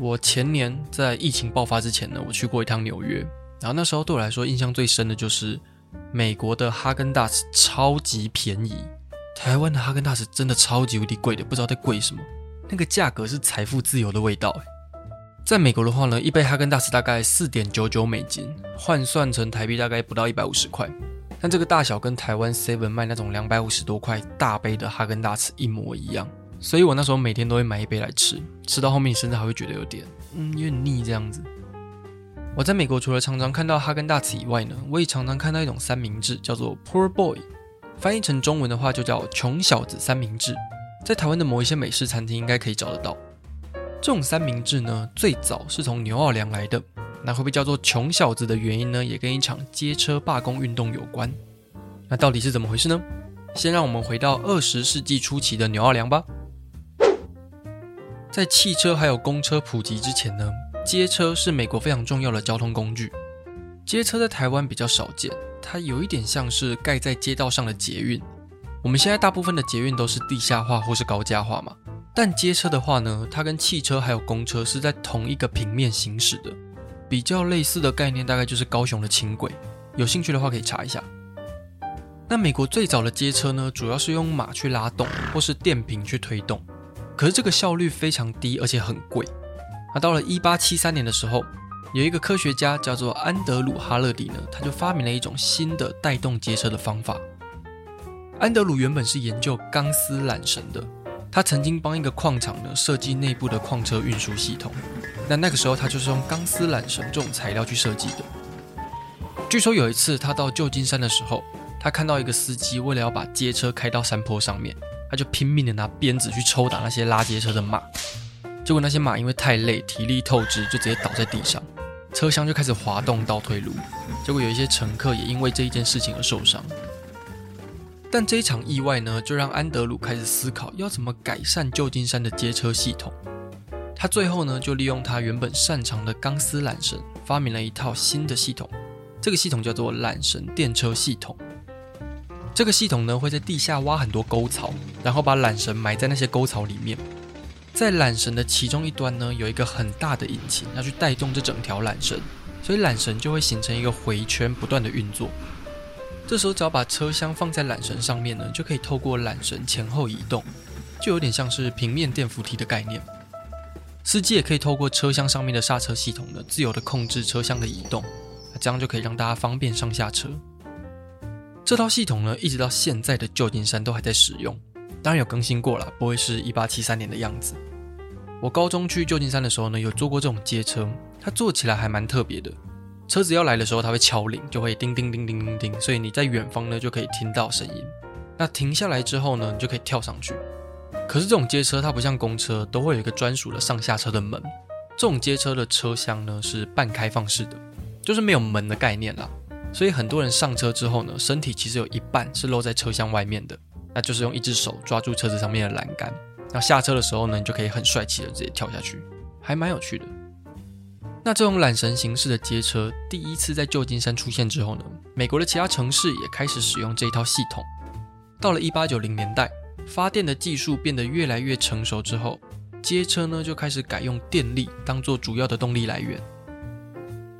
我前年在疫情爆发之前呢，我去过一趟纽约，然后那时候对我来说印象最深的就是美国的哈根达斯超级便宜，台湾的哈根达斯真的超级无敌贵的，不知道在贵什么。那个价格是财富自由的味道。在美国的话呢，一杯哈根达斯大概四点九九美金，换算成台币大概不到一百五十块，但这个大小跟台湾 Seven 卖那种两百五十多块大杯的哈根达斯一模一样。所以我那时候每天都会买一杯来吃，吃到后面甚至还会觉得有点，嗯，有点腻这样子。我在美国除了常常看到哈根达斯以外呢，我也常常看到一种三明治，叫做 Poor Boy，翻译成中文的话就叫穷小子三明治，在台湾的某一些美式餐厅应该可以找得到。这种三明治呢，最早是从牛奥良来的，那会被叫做穷小子的原因呢，也跟一场街车罢工运动有关。那到底是怎么回事呢？先让我们回到二十世纪初期的牛奥良吧。在汽车还有公车普及之前呢，街车是美国非常重要的交通工具。街车在台湾比较少见，它有一点像是盖在街道上的捷运。我们现在大部分的捷运都是地下化或是高架化嘛，但街车的话呢，它跟汽车还有公车是在同一个平面行驶的。比较类似的概念大概就是高雄的轻轨，有兴趣的话可以查一下。那美国最早的街车呢，主要是用马去拉动或是电瓶去推动。可是这个效率非常低，而且很贵。那到了一八七三年的时候，有一个科学家叫做安德鲁·哈勒迪呢，他就发明了一种新的带动街车的方法。安德鲁原本是研究钢丝缆绳的，他曾经帮一个矿场呢设计内部的矿车运输系统。那那个时候他就是用钢丝缆绳这种材料去设计的。据说有一次他到旧金山的时候，他看到一个司机为了要把街车开到山坡上面。他就拼命的拿鞭子去抽打那些拉街车的马，结果那些马因为太累，体力透支，就直接倒在地上，车厢就开始滑动倒退路，结果有一些乘客也因为这一件事情而受伤。但这一场意外呢，就让安德鲁开始思考要怎么改善旧金山的街车系统。他最后呢，就利用他原本擅长的钢丝缆绳，发明了一套新的系统，这个系统叫做缆绳电车系统。这个系统呢，会在地下挖很多沟槽，然后把缆绳埋在那些沟槽里面。在缆绳的其中一端呢，有一个很大的引擎要去带动这整条缆绳，所以缆绳就会形成一个回圈，不断的运作。这时候只要把车厢放在缆绳上面呢，就可以透过缆绳前后移动，就有点像是平面电扶梯的概念。司机也可以透过车厢上面的刹车系统呢，自由的控制车厢的移动，这样就可以让大家方便上下车。这套系统呢，一直到现在的旧金山都还在使用，当然有更新过了，不会是一八七三年的样子。我高中去旧金山的时候呢，有坐过这种街车，它坐起来还蛮特别的。车子要来的时候，它会敲铃，就会叮叮叮叮叮叮，所以你在远方呢就可以听到声音。那停下来之后呢，你就可以跳上去。可是这种街车它不像公车，都会有一个专属的上下车的门。这种街车的车厢呢是半开放式的，就是没有门的概念啦。所以很多人上车之后呢，身体其实有一半是露在车厢外面的，那就是用一只手抓住车子上面的栏杆。那下车的时候呢，你就可以很帅气的直接跳下去，还蛮有趣的。那这种缆绳形式的街车第一次在旧金山出现之后呢，美国的其他城市也开始使用这一套系统。到了一八九零年代，发电的技术变得越来越成熟之后，街车呢就开始改用电力当做主要的动力来源。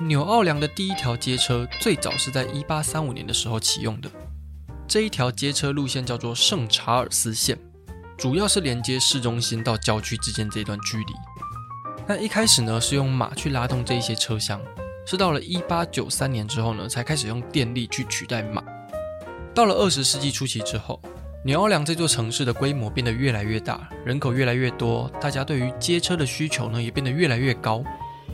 纽奥良的第一条街车最早是在一八三五年的时候启用的。这一条街车路线叫做圣查尔斯线，主要是连接市中心到郊区之间这一段距离。那一开始呢是用马去拉动这一些车厢，是到了一八九三年之后呢才开始用电力去取代马。到了二十世纪初期之后，纽奥良这座城市的规模变得越来越大，人口越来越多，大家对于街车的需求呢也变得越来越高。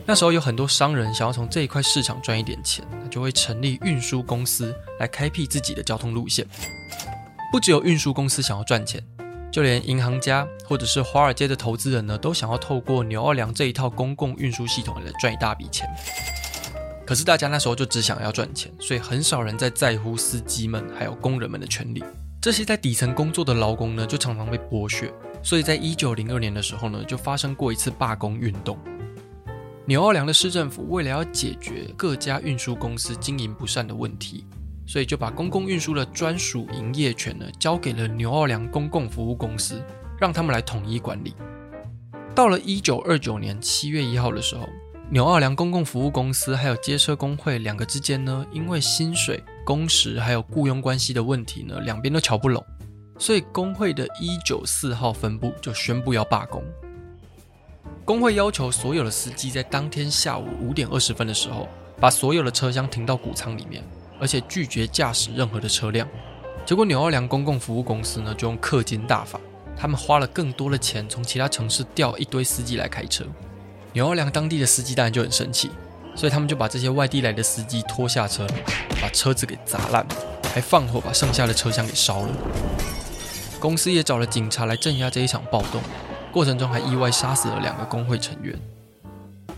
那时候有很多商人想要从这一块市场赚一点钱，那就会成立运输公司来开辟自己的交通路线。不只有运输公司想要赚钱，就连银行家或者是华尔街的投资人呢，都想要透过牛二良这一套公共运输系统来赚一大笔钱。可是大家那时候就只想要赚钱，所以很少人在在乎司机们还有工人们的权利。这些在底层工作的劳工呢，就常常被剥削。所以在一九零二年的时候呢，就发生过一次罢工运动。纽奥良的市政府为了要解决各家运输公司经营不善的问题，所以就把公共运输的专属营业权呢，交给了纽奥良公共服务公司，让他们来统一管理。到了一九二九年七月一号的时候。纽奥良公共服务公司还有街车工会两个之间呢，因为薪水、工时还有雇佣关系的问题呢，两边都瞧不拢，所以工会的一九四号分部就宣布要罢工。工会要求所有的司机在当天下午五点二十分的时候，把所有的车厢停到谷仓里面，而且拒绝驾驶任何的车辆。结果纽奥良公共服务公司呢，就用氪金大法，他们花了更多的钱，从其他城市调一堆司机来开车。纽奥良当地的司机当然就很生气，所以他们就把这些外地来的司机拖下车，把车子给砸烂，还放火把剩下的车厢给烧了。公司也找了警察来镇压这一场暴动，过程中还意外杀死了两个工会成员。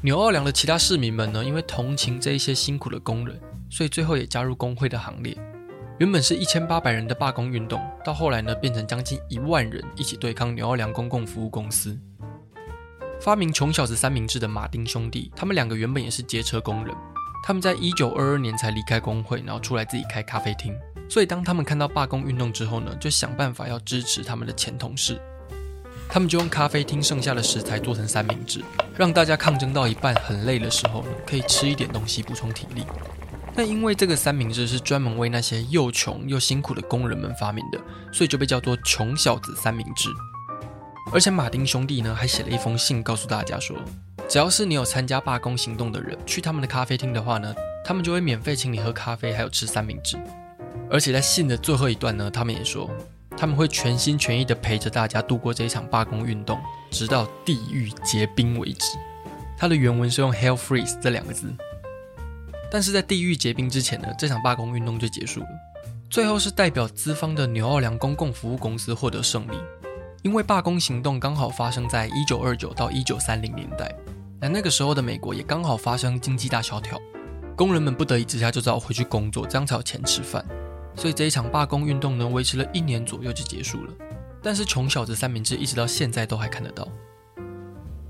纽奥良的其他市民们呢，因为同情这一些辛苦的工人，所以最后也加入工会的行列。原本是一千八百人的罢工运动，到后来呢，变成将近一万人一起对抗纽奥良公共服务公司。发明“穷小子三明治”的马丁兄弟，他们两个原本也是街车工人。他们在一九二二年才离开工会，然后出来自己开咖啡厅。所以当他们看到罢工运动之后呢，就想办法要支持他们的前同事。他们就用咖啡厅剩下的食材做成三明治，让大家抗争到一半很累的时候呢，可以吃一点东西补充体力。那因为这个三明治是专门为那些又穷又辛苦的工人们发明的，所以就被叫做“穷小子三明治”。而且马丁兄弟呢，还写了一封信告诉大家说，只要是你有参加罢工行动的人，去他们的咖啡厅的话呢，他们就会免费请你喝咖啡，还有吃三明治。而且在信的最后一段呢，他们也说他们会全心全意的陪着大家度过这一场罢工运动，直到地狱结冰为止。它的原文是用 Hell freeze 这两个字。但是在地狱结冰之前呢，这场罢工运动就结束了。最后是代表资方的纽奥良公共服务公司获得胜利。因为罢工行动刚好发生在一九二九到一九三零年代，那那个时候的美国也刚好发生经济大萧条，工人们不得已之下就只好回去工作，这样才有钱吃饭。所以这一场罢工运动呢，维持了一年左右就结束了。但是穷小子三明治一直到现在都还看得到。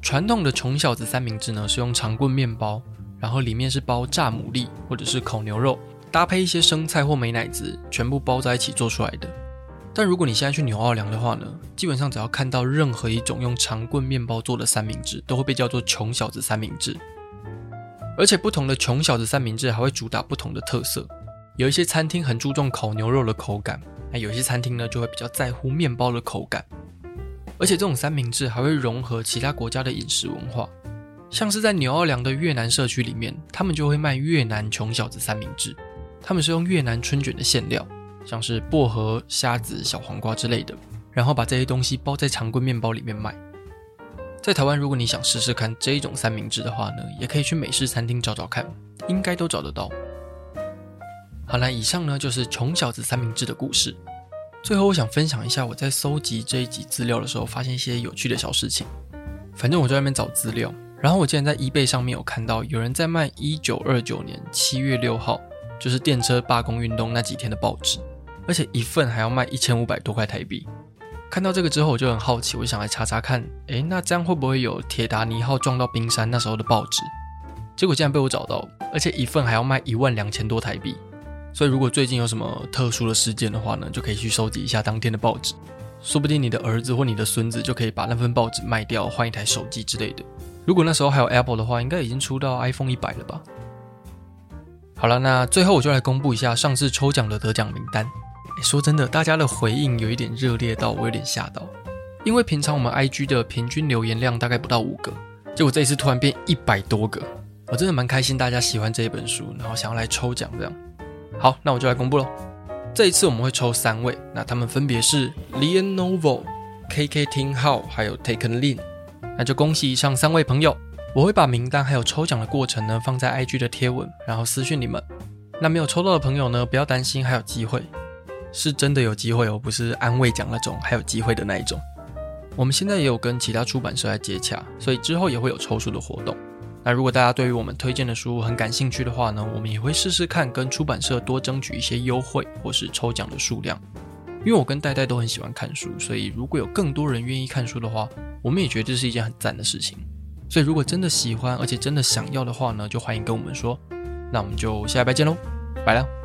传统的穷小子三明治呢，是用长棍面包，然后里面是包炸牡蛎或者是烤牛肉，搭配一些生菜或美乃滋，全部包在一起做出来的。但如果你现在去纽奥良的话呢，基本上只要看到任何一种用长棍面包做的三明治，都会被叫做穷小子三明治。而且不同的穷小子三明治还会主打不同的特色，有一些餐厅很注重烤牛肉的口感，那有些餐厅呢就会比较在乎面包的口感。而且这种三明治还会融合其他国家的饮食文化，像是在纽奥良的越南社区里面，他们就会卖越南穷小子三明治，他们是用越南春卷的馅料。像是薄荷、虾子、小黄瓜之类的，然后把这些东西包在常规面包里面卖。在台湾，如果你想试试看这一种三明治的话呢，也可以去美式餐厅找找看，应该都找得到。好了，以上呢就是穷小子三明治的故事。最后，我想分享一下我在搜集这一集资料的时候，发现一些有趣的小事情。反正我在外面找资料，然后我竟然在 eBay 上面有看到有人在卖一九二九年七月六号，就是电车罢工运动那几天的报纸。而且一份还要卖一千五百多块台币。看到这个之后，我就很好奇，我就想来查查看，诶，那这样会不会有铁达尼号撞到冰山那时候的报纸？结果竟然被我找到，而且一份还要卖一万两千多台币。所以如果最近有什么特殊的事件的话呢，就可以去收集一下当天的报纸，说不定你的儿子或你的孙子就可以把那份报纸卖掉，换一台手机之类的。如果那时候还有 Apple 的话，应该已经出到 iPhone 一百了吧？好了，那最后我就来公布一下上次抽奖的得奖名单。说真的，大家的回应有一点热烈到我有点吓到，因为平常我们 IG 的平均留言量大概不到五个，结果这一次突然变一百多个，我真的蛮开心，大家喜欢这一本书，然后想要来抽奖这样。好，那我就来公布喽。这一次我们会抽三位，那他们分别是 Leon Novo、KK Ting Hao 还有 Taken Lin，那就恭喜以上三位朋友。我会把名单还有抽奖的过程呢放在 IG 的贴文，然后私讯你们。那没有抽到的朋友呢，不要担心，还有机会，是真的有机会哦，不是安慰奖那种，还有机会的那一种。我们现在也有跟其他出版社来接洽，所以之后也会有抽书的活动。那如果大家对于我们推荐的书很感兴趣的话呢，我们也会试试看跟出版社多争取一些优惠或是抽奖的数量。因为我跟戴戴都很喜欢看书，所以如果有更多人愿意看书的话，我们也觉得这是一件很赞的事情。所以如果真的喜欢，而且真的想要的话呢，就欢迎跟我们说。那我们就下礼拜见喽，拜了。